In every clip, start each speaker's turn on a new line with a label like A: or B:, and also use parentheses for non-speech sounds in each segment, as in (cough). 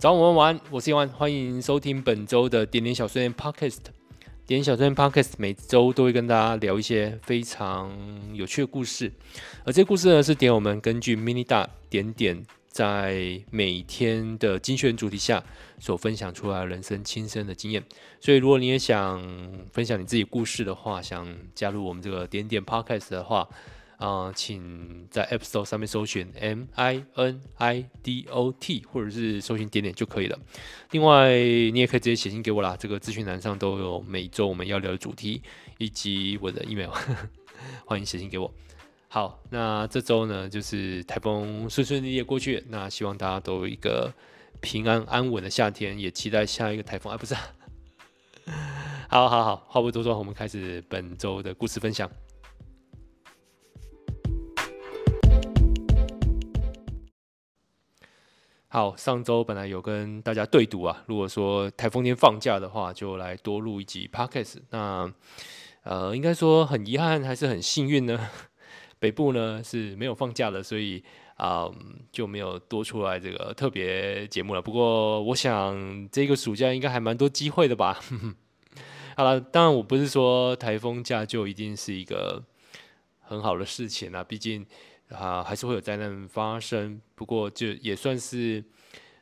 A: 早安，晚安，我是叶万，欢迎收听本周的点点小碎念 Podcast。点点小碎念 Podcast 每周都会跟大家聊一些非常有趣的故事，而这些故事呢，是点我们根据 mini 大点点在每天的精选主题下所分享出来人生亲身的经验。所以，如果你也想分享你自己故事的话，想加入我们这个点点 Podcast 的话。啊、请在 App Store 上面搜寻 M I N I D O T，或者是搜寻点点就可以了。另外，你也可以直接写信给我啦，这个资讯栏上都有每周我们要聊的主题以及我的 email，(laughs) 欢迎写信给我。好，那这周呢，就是台风顺顺利利过去，那希望大家都有一个平安安稳的夏天，也期待下一个台风。啊，不是，(laughs) 好好好，话不多说，我们开始本周的故事分享。好，上周本来有跟大家对赌啊，如果说台风天放假的话，就来多录一集 Podcast。那呃，应该说很遗憾，还是很幸运呢？(laughs) 北部呢是没有放假的，所以啊、就没有多出来这个特别节目了。不过我想这个暑假应该还蛮多机会的吧。(laughs) 好了，当然我不是说台风假就一定是一个很好的事情啊，毕竟。啊，还是会有灾难发生，不过就也算是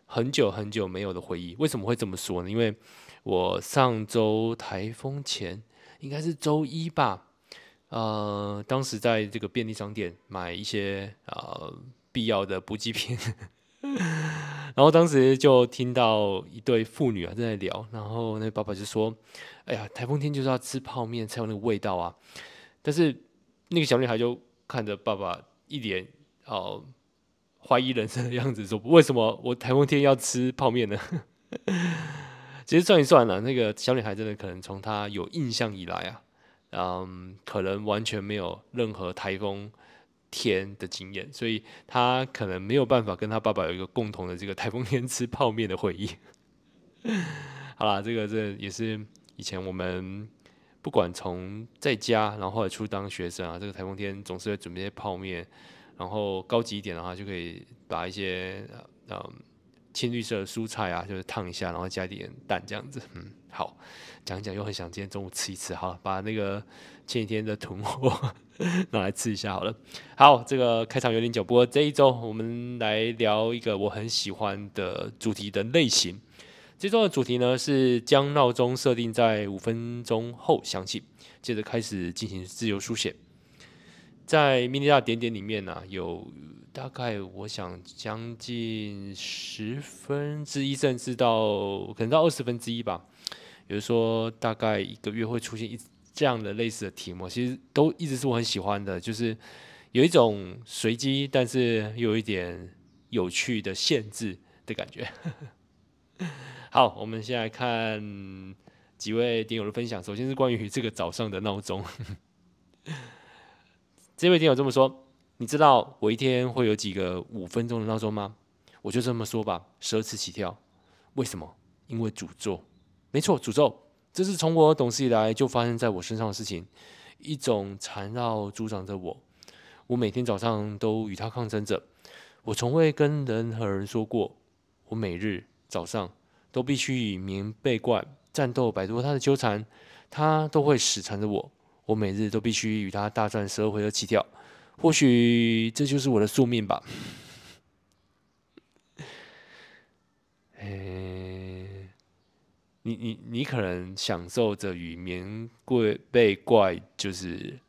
A: 很久很久没有的回忆。为什么会这么说呢？因为我上周台风前，应该是周一吧，呃，当时在这个便利商店买一些呃必要的补给品，(laughs) 然后当时就听到一对父女啊在聊，然后那爸爸就说：“哎呀，台风天就是要吃泡面才有那个味道啊。”但是那个小女孩就看着爸爸。一脸哦怀疑人生的样子，说：“为什么我台风天要吃泡面呢？” (laughs) 其实算一算呢，那个小女孩真的可能从她有印象以来啊，嗯，可能完全没有任何台风天的经验，所以她可能没有办法跟她爸爸有一个共同的这个台风天吃泡面的回忆。(laughs) 好啦，这个这也是以前我们。不管从在家，然后后来出当学生啊，这个台风天总是会准备些泡面，然后高级一点的话，就可以把一些呃青绿色的蔬菜啊，就是烫一下，然后加一点蛋这样子。嗯，好，讲一讲又很想今天中午吃一次，好了，把那个前几天的囤货 (laughs) 拿来吃一下好了。好，这个开场有点久，不过这一周我们来聊一个我很喜欢的主题的类型。这周的主题呢，是将闹钟设定在五分钟后响起，接着开始进行自由书写。在 mini 大点点里面呢、有大概我想将近十分之一，甚至到可能到二十分之一吧。比如说，大概一个月会出现一这样的类似的题目，其实都一直是我很喜欢的，就是有一种随机，但是又有一点有趣的限制的感觉。好，我们先来看几位点友的分享。首先是关于这个早上的闹钟。(laughs) 这位点友这么说：“你知道我一天会有几个五分钟的闹钟吗？”我就这么说吧，十二次起跳。为什么？因为诅咒。没错，诅咒。这是从我懂事以来就发生在我身上的事情，一种缠绕助长着我。我每天早上都与它抗争着。我从未跟任何人说过，我每日早上。都必须与棉被怪战斗，摆脱他的纠缠，他都会死缠着我。我每日都必须与他大战十二回合起跳，或许这就是我的宿命吧。欸，你你你可能享受着与棉被被怪就是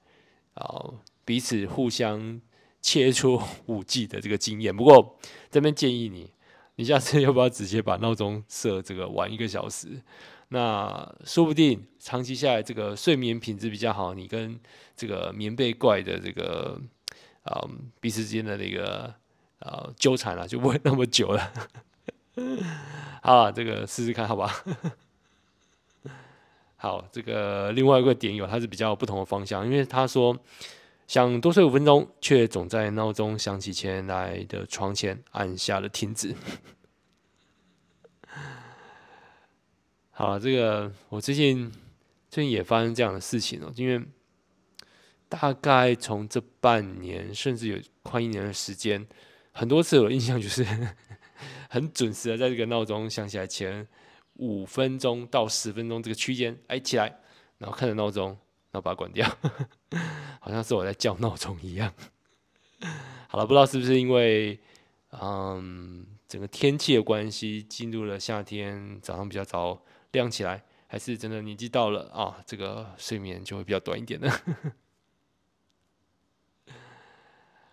A: 啊彼此互相切磋武技的这个经验。不过这边建议你。你下次 (laughs) 要不要直接把闹钟设这个晚一个小时？那说不定长期下来，这个睡眠品质比较好，你跟这个棉被怪的这个啊彼此之间的那个啊纠缠啊，就不会那么久了。(laughs) 好，这个试试看，好吧？好，这个另外一个点友，他是比较不同的方向，因为他说。想多睡五分钟，却总在闹钟响起前来的床前按下了停止。好，这个我最近最近也发生这样的事情哦，因为大概从这半年，甚至有快一年的时间，很多次我印象就是 (laughs) 很准时的在这个闹钟响起来前五分钟到十分钟这个区间，哎，起来，然后看着闹钟，然后把它关掉，(laughs) 好像是我在叫闹钟一样。(laughs) 好了，不知道是不是因为嗯整个天气的关系，进入了夏天，早上比较早亮起来，还是真的年纪到了啊，这个睡眠就会比较短一点呢？(laughs)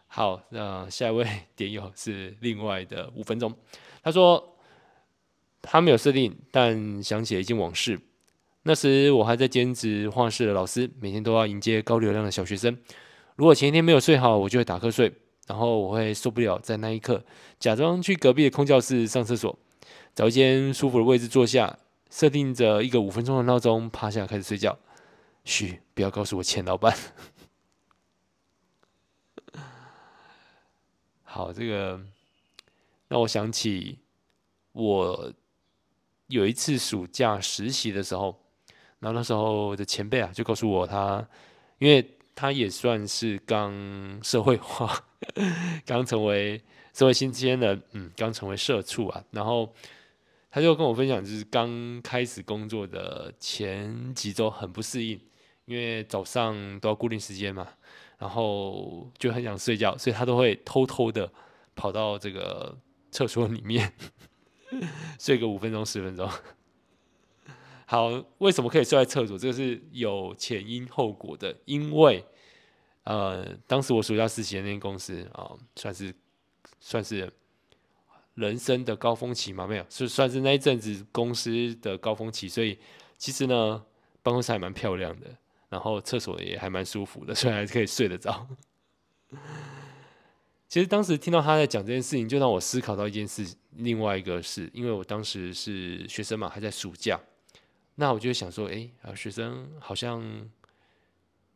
A: 好，那下一位点友是另外的五分钟。他说他没有设定，但想起了一件往事。那时我还在兼职画室的老师，每天都要迎接高流量的小学生。如果前一天没有睡好，我就会打瞌睡，然后我会受不了，在那一刻假装去隔壁的空教室上厕所，找一间舒服的位置坐下，设定着一个五分钟的闹钟，趴下开始睡觉。嘘，不要告诉我钱老板。(laughs) 好，这个让我想起我有一次暑假实习的时候，然后那时候的前辈啊，就告诉我他，因为他也算是刚 (laughs) 社会化，刚成为社会新鲜人，嗯，刚成为社畜啊，然后他就跟我分享，就是刚开始工作的前几周很不适应，因为早上都要固定时间嘛。然后就很想睡觉，所以他都会偷偷的跑到这个厕所里面 (laughs) 睡个五分钟十分钟。好，为什么可以睡在厕所？这个是有前因后果的。因为呃，当时我暑假实习的那间公司啊、算是算是人生的高峰期嘛，没有，是算是那一阵子公司的高峰期。所以其实呢，办公室还蛮漂亮的。然后厕所也还蛮舒服的，所以还是可以睡得着。(laughs) 其实当时听到他在讲这件事情，就让我思考到一件事，另外一个是因为我当时是学生嘛，还在暑假，那我就想说，哎，啊，学生好像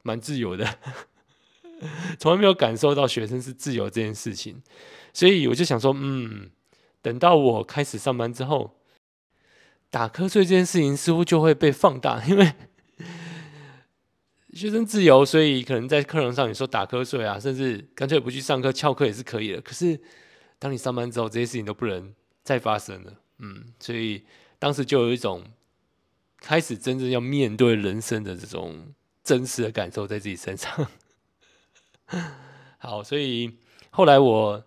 A: 蛮自由的，(laughs) 从来没有感受到学生是自由这件事情，所以我就想说，嗯，等到我开始上班之后，打瞌睡这件事情似乎就会被放大，因为。学生自由，所以可能在课堂上你说打瞌睡啊，甚至干脆不去上课翘课也是可以的。可是当你上班之后，这些事情都不能再发生了。嗯，所以当时就有一种开始真正要面对人生的这种真实的感受在自己身上。(laughs) 好，所以后来我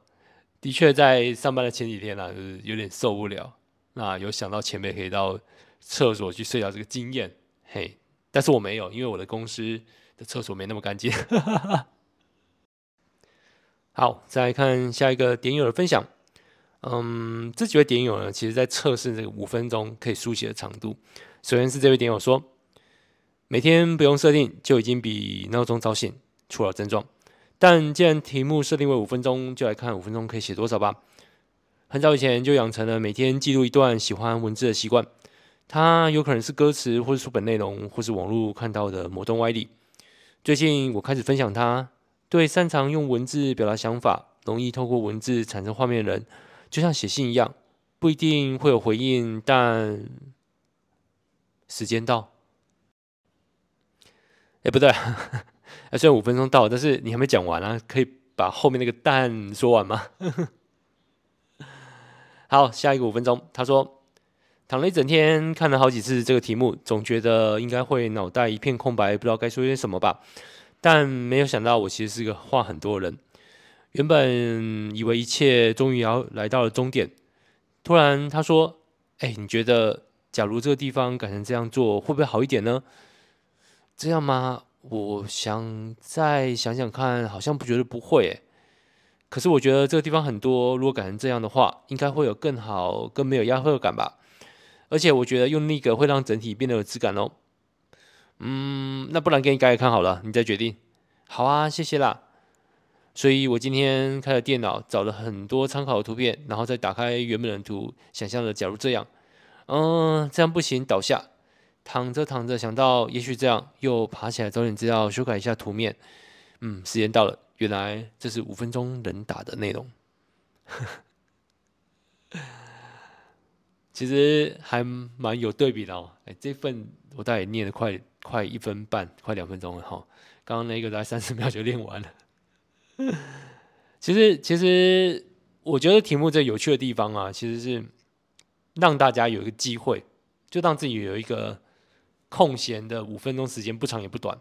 A: 的确在上班的前几天啊，就是有点受不了，那有想到前辈可以到厕所去睡觉这个经验，嘿。但是我没有，因为我的公司的厕所没那么干净。(laughs) 好，再来看下一个点友的分享。嗯，这几位点友呢，其实在测试这个五分钟可以书写的长度。首先是这位点友说，每天不用设定就已经比闹钟早醒，出了症状。但既然题目设定为五分钟，就来看五分钟可以写多少吧。很早以前就养成了每天记录一段喜欢文字的习惯。它有可能是歌词，或是书本内容，或是网络看到的某段歪理。最近我开始分享它，对擅长用文字表达想法，容易透过文字产生画面的人，就像写信一样，不一定会有回应，但时间到。哎，不对，哎，(laughs) 虽然五分钟到，但是你还没讲完啊，可以把后面那个蛋说完吗？(laughs) 好，下一个五分钟，他说。躺了一整天，看了好几次这个题目，总觉得应该会脑袋一片空白，不知道该说些什么吧。但没有想到，我其实是个话很多的人。原本以为一切终于要来到了终点，突然他说：“哎，你觉得假如这个地方改成这样做，会不会好一点呢？”这样吗？我想再想想看，好像不觉得不会。可是我觉得这个地方很多，如果改成这样的话，应该会有更好、更没有压迫感吧。而且我觉得用那个会让整体变得有质感哦。嗯，那不然给你改改看好了，你再决定。好啊，谢谢啦。所以我今天开了电脑，找了很多参考的图片，然后再打开原本的图，想象着假如这样，嗯，这样不行，倒下，躺着躺着想到也许这样，又爬起来找点资料修改一下图面。嗯，时间到了，原来这是五分钟能打的内容。(laughs) 其实还蛮有对比的哦，哎，这份我大概念了快快一分半，快两分钟了哈。刚刚那个大概三十秒就练完了。(laughs) 其实其实我觉得题目最有趣的地方啊，其实是让大家有一个机会，就让自己有一个空闲的五分钟时间，不长也不短，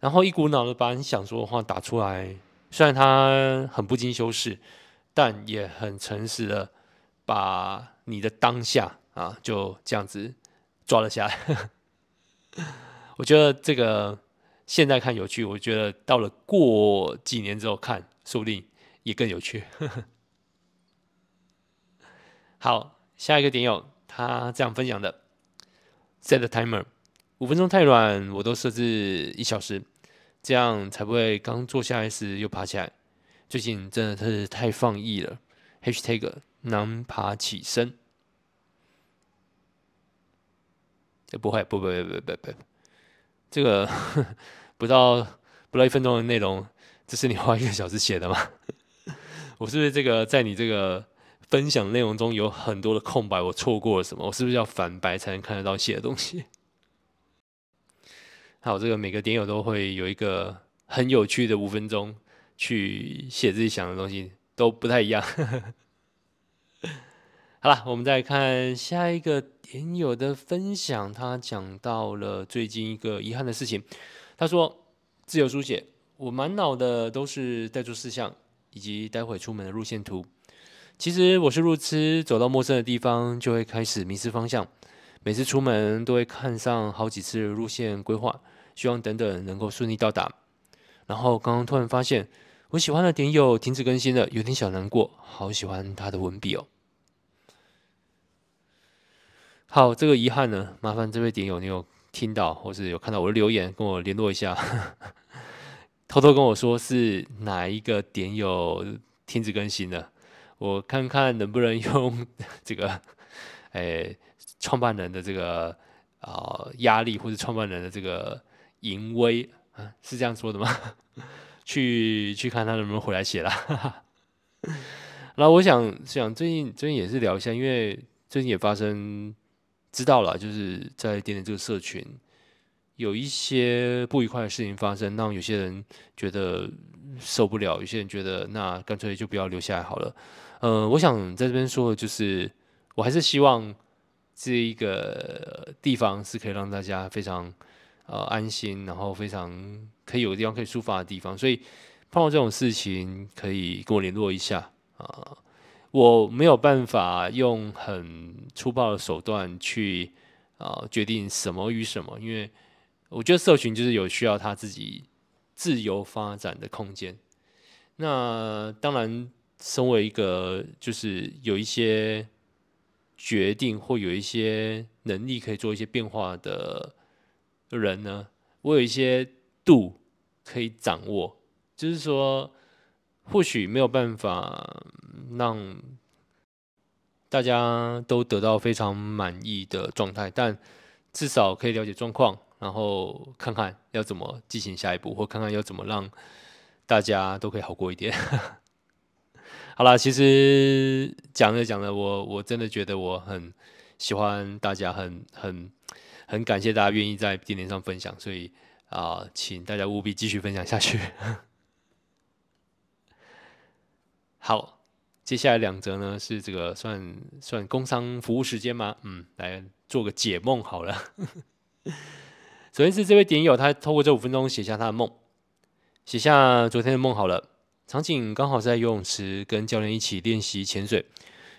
A: 然后一股脑的把你想说的话打出来。虽然他很不经修饰，但也很诚实的把你的当下啊就这样子抓了下来。我觉得这个现在看有趣，我觉得到了过几年之后看，说不定也更有趣。(laughs) 好，下一个点友他这样分享的：Set timer，五分钟太软，我都设置一小时。这样才不会刚坐下来时又爬起来。最近真的是太放逸了。#hashtag 难爬起身。不会，不不不不不不，这个 (laughs) 不到不到一分钟的内容，这是你花一个小时写的吗？(laughs) 我是不是这个在你这个分享内容中有很多的空白？我错过了什么？我是不是要反白才能看得到写的东西？(laughs) 还有这个每个点友都会有一个很有趣的五分钟去写自己想的东西，都不太一样。(laughs) 好了，我们再看下一个点友的分享，他讲到了最近一个遗憾的事情。他说：“自由书写，我满脑的都是待做事项以及待会出门的路线图。其实我是路痴，走到陌生的地方就会开始迷失方向。”每次出门都会看上好几次路线规划，希望等等能够顺利到达。然后刚刚突然发现，我喜欢的点友停止更新了，有点小难过。好喜欢他的文笔哦。好，这个遗憾呢，麻烦这位点友，你有听到或是有看到我的留言，跟我联络一下，(laughs) 偷偷跟我说是哪一个点友停止更新了，我看看能不能用这个，(laughs) 哎。创办人的这个啊、压力，或者创办人的这个淫威啊，是这样说的吗？(laughs) 去去看他能不能回来写啦。(laughs) 然后我想想最近最近也是聊一下，因为最近也发生知道了，就是在点点这个社群有一些不愉快的事情发生，让有些人觉得受不了，有些人觉得那干脆就不要留下来好了。呃，我想在这边说的就是，我还是希望。这一个地方是可以让大家非常呃安心，然后非常可以有个地方可以抒发的地方，所以碰到这种事情可以跟我联络一下啊、我没有办法用很粗暴的手段去啊、呃、决定什么与什么，因为我觉得社群就是有需要他自己自由发展的空间。那当然，身为一个就是有一些。决定或有一些能力可以做一些变化的人呢，我有一些度可以掌握，就是说，或许没有办法让大家都得到非常满意的状态，但至少可以了解状况，然后看看要怎么进行下一步，或看看要怎么让大家都可以好过一点。好啦，其实讲着讲着，我我真的觉得我很喜欢大家，很很很感谢大家愿意在点点上分享，所以啊、呃，请大家务必继续分享下去。(laughs) 好，接下来两则呢是这个算算工商服务时间吗？嗯，来做个解梦好了。(laughs) 首先是这位点友，他透过这五分钟写下他的梦，写下昨天的梦好了。场景刚好在游泳池，跟教练一起练习潜水，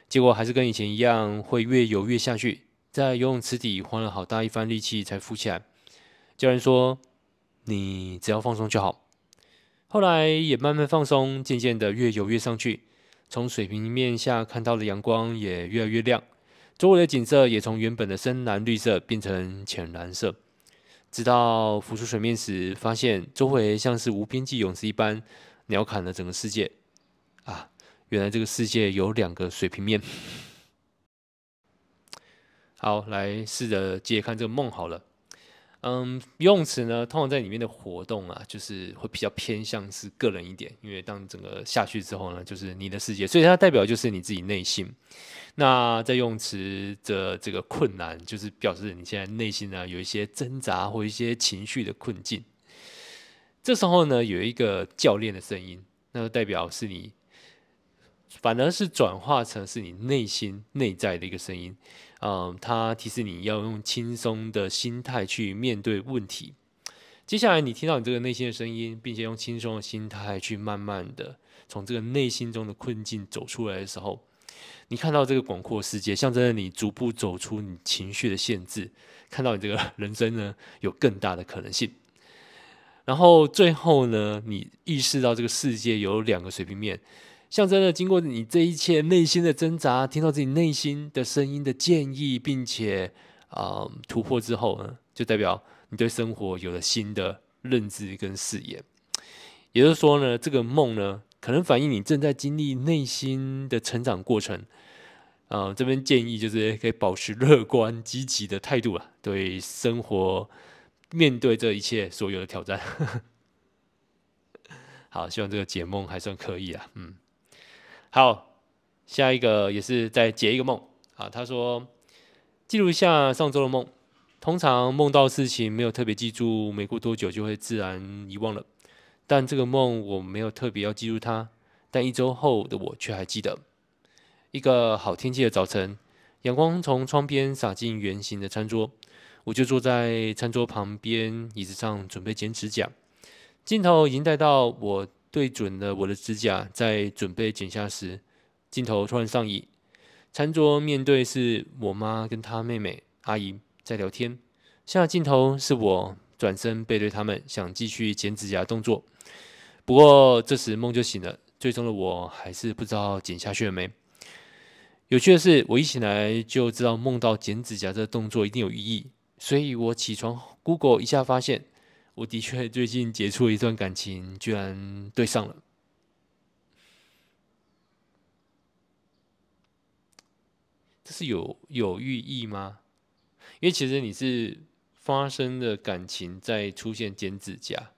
A: 结果还是跟以前一样，会越游越下去，在游泳池底花了好大一番力气才浮起来。教练说：“你只要放松就好。”后来也慢慢放松，渐渐的越游越上去，从水平面下看到的阳光也越来越亮，周围的景色也从原本的深蓝绿色变成浅蓝色，直到浮出水面时，发现周围像是无边际泳池一般。鸟瞰了整个世界啊！原来这个世界有两个水平面。好，来试着接看这个梦好了。嗯，游泳池呢，通常在里面的活动啊，就是会比较偏向是个人一点，因为当整个下去之后呢，就是你的世界，所以它代表就是你自己内心。那在游泳池的这个困难，就是表示你现在内心呢有一些挣扎或一些情绪的困境。这时候呢，有一个教练的声音，那就代表是你反而是转化成是你内心内在的一个声音，嗯，它提示你要用轻松的心态去面对问题。接下来，你听到你这个内心的声音，并且用轻松的心态去慢慢的从这个内心中的困境走出来的时候，你看到这个广阔世界，象征着你逐步走出你情绪的限制，看到你这个人生呢有更大的可能性。然后最后呢，你意识到这个世界有两个水平面。象征着经过你这一切内心的挣扎，听到自己内心的声音的建议，并且啊、突破之后呢，就代表你对生活有了新的认知跟视野。也就是说呢，这个梦呢，可能反映你正在经历内心的成长过程。啊、呃，这边建议就是可以保持乐观积极的态度啊，对生活面对这一切所有的挑战。(laughs) 好，希望这个解梦还算可以啊，嗯。好，下一个也是再解一个梦啊。他说，记录一下上周的梦。通常梦到事情没有特别记住，没过多久就会自然遗忘了。但这个梦我没有特别要记住它，但一周后的我却还记得。一个好天气的早晨，阳光从窗边洒进圆形的餐桌，我就坐在餐桌旁边椅子上准备剪指甲。镜头已经带到我。对准了我的指甲，在准备剪下时，镜头突然上移。餐桌面对是我妈跟她妹妹阿姨在聊天，下镜头是我转身背对他们，想继续剪指甲动作。不过这时梦就醒了，最终的我还是不知道剪下去了没。有趣的是，我一醒来就知道梦到剪指甲这个动作一定有意义，所以我起床 Google 一下发现。我的确 (laughs) 最近结束了一段感情，居然对上了，这是有有寓意吗？因为其实你是发生的感情在出现剪指甲，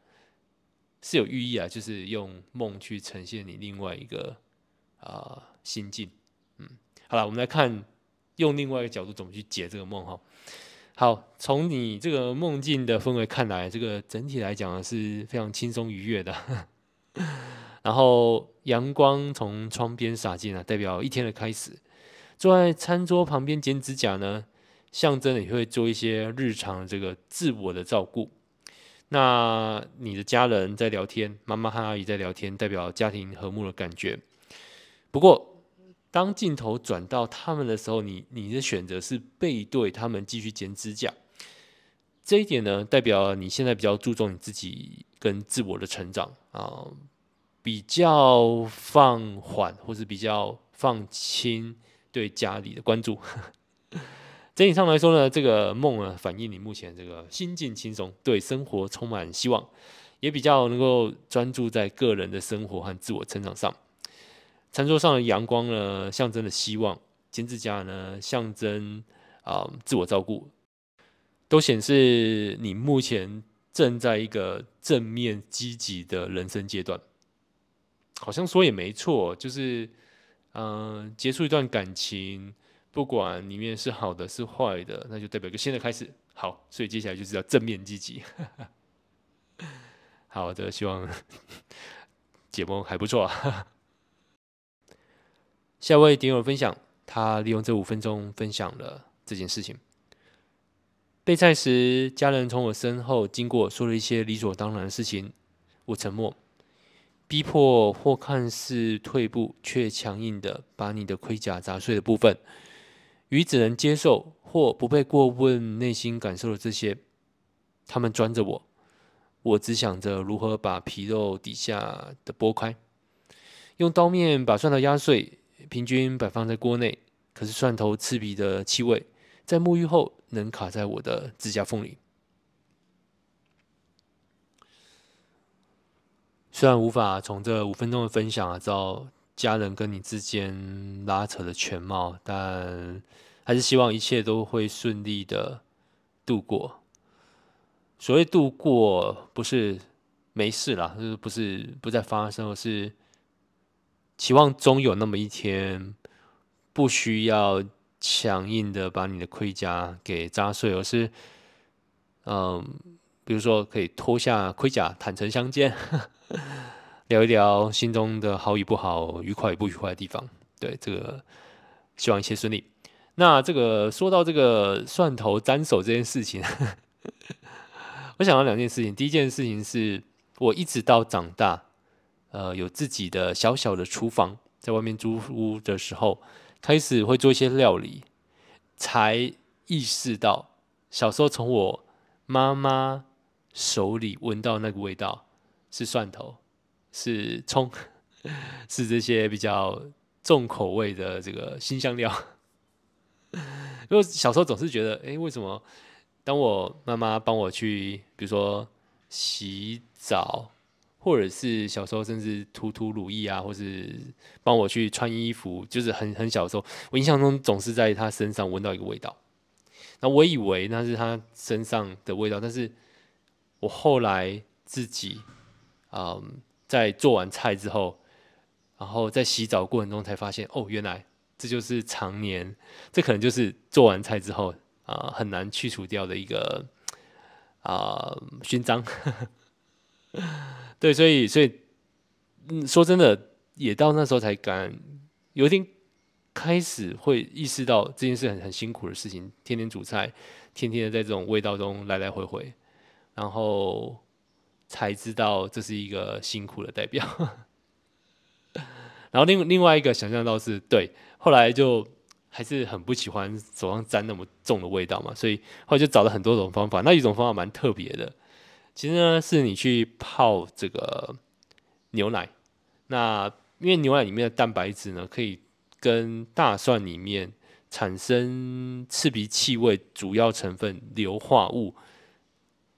A: 是有寓意啊，就是用梦去呈现你另外一个啊、心境。嗯，好了，我们来看用另外一个角度怎么去解这个梦哈。好，从你这个梦境的氛围看来，这个整体来讲是非常轻松愉悦的。(laughs) 然后阳光从窗边洒进来，代表一天的开始。坐在餐桌旁边剪指甲呢，象征你会做一些日常这个自我的照顾。那你的家人在聊天，妈妈和阿姨在聊天，代表家庭和睦的感觉。不过，当镜头转到他们的时候，你你的选择是背对他们继续剪指甲，这一点呢，代表你现在比较注重你自己跟自我的成长啊，比较放缓或是比较放轻对家里的关注。(laughs) 整体上来说呢，这个梦呢，反映你目前这个心境轻松，对生活充满希望，也比较能够专注在个人的生活和自我成长上。餐桌上的阳光呢，象征的希望；剪指甲呢，象征啊、自我照顾，都显示你目前正在一个正面积极的人生阶段。好像说也没错，就是嗯、呃，结束一段感情，不管里面是好的是坏的，那就代表一个新的开始。好，所以接下来就是要正面积极。(laughs) 好的，希望解梦还不错。下位点友分享，他利用这五分钟分享了这件事情。备菜时，家人从我身后经过，说了一些理所当然的事情，我沉默，逼迫或看似退步，却强硬的把你的盔甲砸碎的部分，与只能接受或不被过问内心感受的这些，他们钻着我，我只想着如何把皮肉底下的剥开，用刀面把蒜头压碎。平均摆放在锅内，可是蒜头刺鼻的气味，在沐浴后能卡在我的指甲缝里。虽然无法从这五分钟的分享啊，知道家人跟你之间拉扯的全貌，但还是希望一切都会顺利的度过。所谓度过，不是没事啦，就是不是不再发生，而是。期望终有那么一天，不需要强硬的把你的盔甲给砸碎，而是，嗯，比如说可以脱下盔甲，坦诚相见，(laughs) 聊一聊心中的好与不好、愉快与不愉快的地方。对，这个希望一切顺利。那这个说到这个蒜头沾手这件事情，(laughs) 我想到两件事情。第一件事情是我一直到长大，呃，有自己的小小的厨房，在外面租屋的时候，开始会做一些料理，才意识到小时候从我妈妈手里闻到那个味道是蒜头，是葱，(laughs) 是这些比较重口味的这个辛香料。(laughs) 因为小时候总是觉得，哎，为什么当我妈妈帮我去，比如说洗澡，或者是小时候甚至涂涂乳液啊，或是帮我去穿衣服，就是很很小的时候，我印象中总是在他身上闻到一个味道。那我以为那是他身上的味道，但是我后来自己，嗯，在做完菜之后，然后在洗澡过程中才发现，哦，原来。这就是常年，这可能就是做完菜之后啊、很难去除掉的一个啊勋章。(laughs) 对，所以所以嗯，说真的，也到那时候才敢有一点开始会意识到这件事很很辛苦的事情，天天煮菜，天天的在这种味道中来来回回，然后才知道这是一个辛苦的代表。(laughs) 然后另另外一个想象到是对。后来就还是很不喜欢手上沾那么重的味道嘛，所以后来就找了很多种方法。那一种方法蛮特别的，其实呢是你去泡这个牛奶。那因为牛奶里面的蛋白质呢，可以跟大蒜里面产生刺鼻气味主要成分硫化物，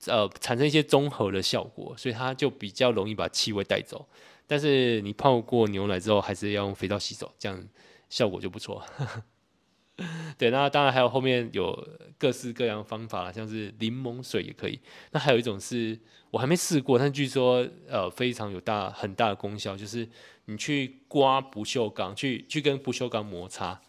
A: 呃，产生一些综合的效果，所以它就比较容易把气味带走。但是你泡过牛奶之后，还是要用肥皂洗手，这样。效果就不错，(laughs) 对，那当然还有后面有各式各样的方法啦，像是柠檬水也可以。那还有一种是我还没试过，但据说呃非常有大很大的功效，就是你去刮不锈钢，去去跟不锈钢摩擦，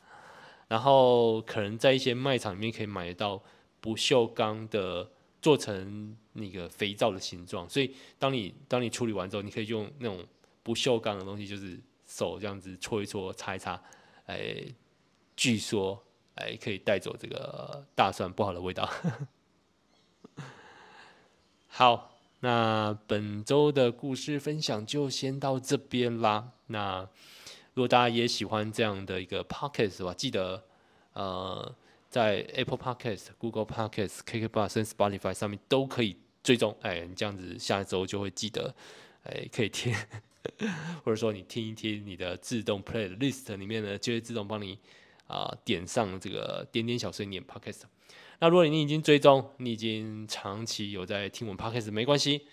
A: 然后可能在一些卖场里面可以买得到不锈钢的做成那个肥皂的形状，所以当你当你处理完之后，你可以用那种不锈钢的东西，就是手这样子搓一搓，擦一擦。哎，据说哎可以带走这个大蒜不好的味道。(laughs) 好，那本周的故事分享就先到这边啦。那如果大家也喜欢这样的一个 podcast 的话，记得呃在 Apple Podcast、Google Podcast、KKBOX 跟 Spotify 上面都可以追踪。哎，你这样子下一周就会记得哎可以听。(laughs) 或者说你听一听你的自动 playlist 里面呢，就会自动帮你啊、呃、点上这个点点小碎念 podcast。那如果你已经追踪，你已经长期有在听我们 podcast，没关系。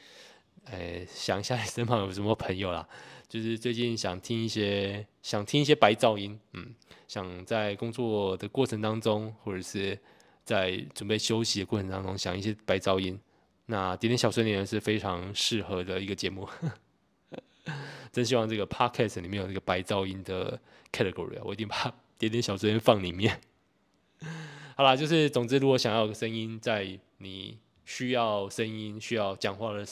A: 哎，想一下你身旁有什么朋友啦，就是最近想听一些想听一些白噪音，嗯，想在工作的过程当中，或者是在准备休息的过程当中想一些白噪音，那点点小碎念是非常适合的一个节目。(laughs) 真希望这个 podcast 里面有这个白噪音的 category 啊，我一定把点点小声音放里面。好啦，就是总之，如果想要个声音，在你需要声音、需要讲话的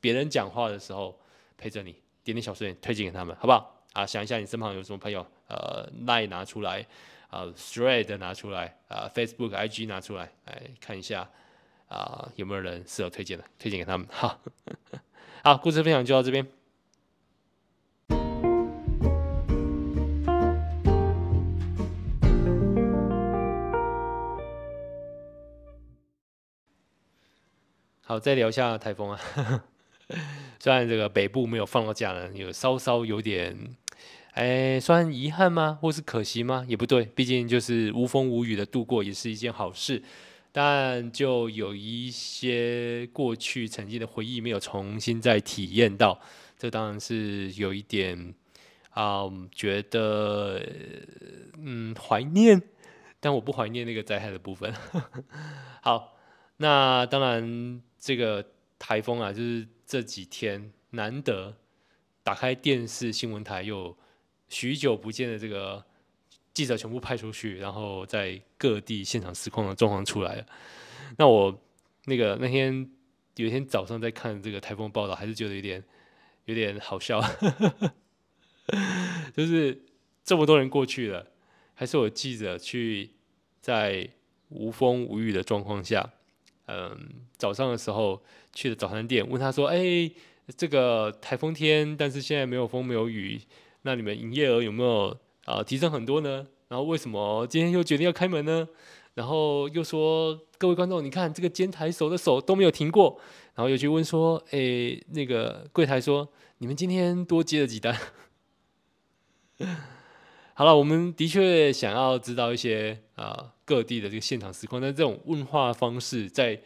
A: 别人讲话的时候陪着你，点点小声音推荐给他们，好不好？啊，想一下你身旁有什么朋友，呃，Line 拿出来，啊，Thread 拿出来，啊，Facebook、IG 拿出来，来看一下，啊，有没有人适合推荐的，推荐给他们。好，(laughs) 好，故事分享就到这边。再聊一下台风啊。(laughs) 虽然这个北部没有放到假呢，有稍稍有点，哎，算遗憾吗？或是可惜吗？也不对，毕竟就是无风无雨的度过也是一件好事。但就有一些过去曾经的回忆没有重新再体验到，这当然是有一点啊、嗯，觉得嗯怀念，但我不怀念那个灾害的部分。(laughs) 好，那当然。这个台风啊，就是这几天难得打开电视新闻台，又许久不见的这个记者全部派出去，然后在各地现场实况的状况出来了。那我那个那天有一天早上在看这个台风报道，还是觉得有点 (laughs) 有点好笑，(laughs) 就是这么多人过去了，还是有记者去在无风无雨的状况下，嗯，早上的时候去的早餐店，问他说：“哎、这个台风天，但是现在没有风没有雨，那你们营业额有没有啊、提升很多呢？然后为什么今天又决定要开门呢？”然后又说：“各位观众，你看这个监台手的手都没有停过。”然后又去问说：“诶，那个柜台说，你们今天多接了几单？” (laughs) 好了，我们的确想要知道一些啊、各地的这个现场实况，但这种问话方式在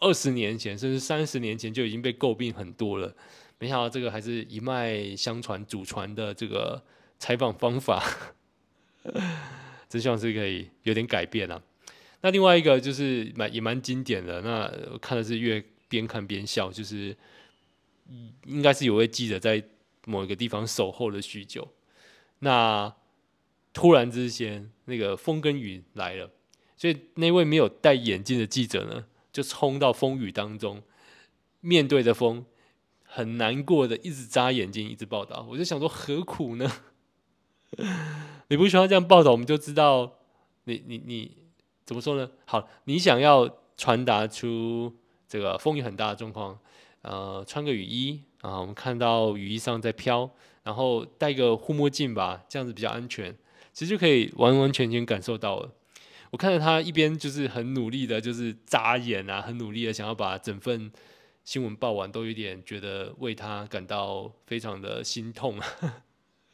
A: 二十年前甚至三十年前就已经被诟病很多了。没想到这个还是一脉相传、祖传的这个采访方法，(laughs) 真希望是可以有点改变啊。那另外一个就是蛮也蛮经典的，那看的是越边看边笑，就是应该是有位记者在某一个地方守候了许久，那突然之间那个风跟雨来了，所以那位没有戴眼镜的记者呢，就冲到风雨当中，面对着风，很难过的一直眨眼睛，一直报道。我就想说，何苦呢？(laughs) 你不需要这样报道，我们就知道你你你。怎么说呢？好，你想要传达出这个风雨很大的状况，呃，穿个雨衣啊，我们看到雨衣上在飘，然后戴个护目镜吧，这样子比较安全，其实就可以完完全全感受到了。我看着他一边就是很努力的，就是眨眼啊，很努力的想要把整份新闻报完，都有点觉得为他感到非常的心痛啊。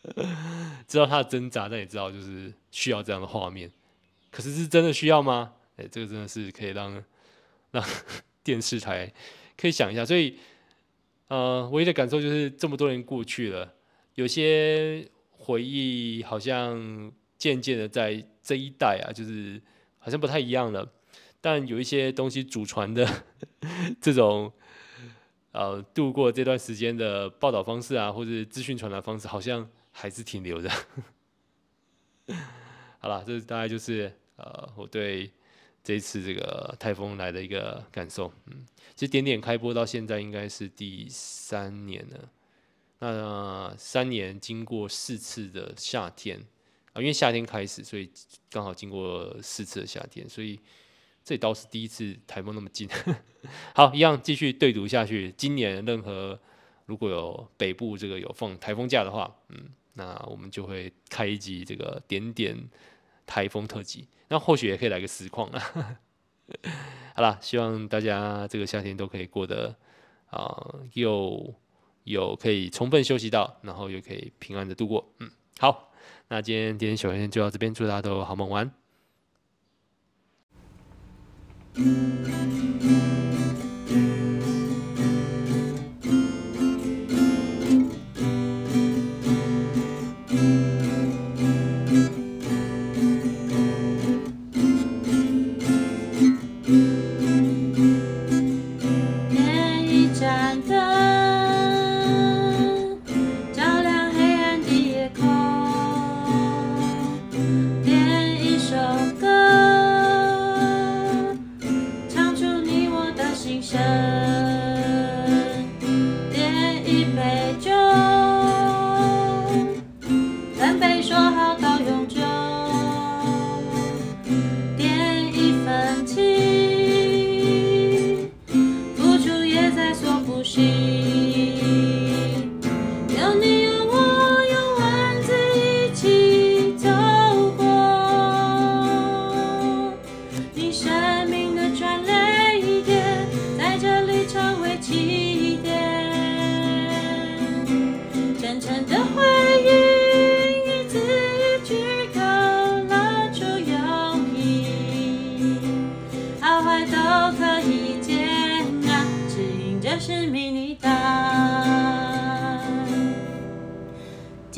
A: (laughs) 知道他的挣扎，但也知道就是需要这样的画面。可是是真的需要吗？哎，这个真的是可以让 (laughs) 让 (laughs) 电视台可以想一下。所以，呃，唯一的感受就是这么多年过去了，有些回忆好像渐渐的在这一代啊，就是好像不太一样了。但有一些东西祖传的 (laughs) 这种呃度过这段时间的报道方式啊，或者资讯传达方式，好像还是挺留的。(laughs) 好了，这大概就是。呃，我对这一次这个台风来的一个感受，嗯，其实点点开播到现在应该是第三年了。那、三年经过四次的夏天啊、因为夏天开始，所以刚好经过四次的夏天，所以这倒是第一次台风那么近。(laughs) 好，一样继续对读下去。今年任何如果有北部这个有放台风假的话，嗯，那我们就会开一集这个点点台风特辑。那或许也可以来个实况啊！(laughs) 好啦，希望大家这个夏天都可以过得啊、又有可以充分休息到，然后又可以平安的度过。嗯，好，那今天点点小天就到这边，祝大家都好梦晚。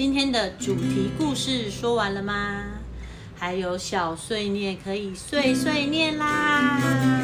B: 今天的主题故事说完了吗？还有小碎念可以碎碎念啦。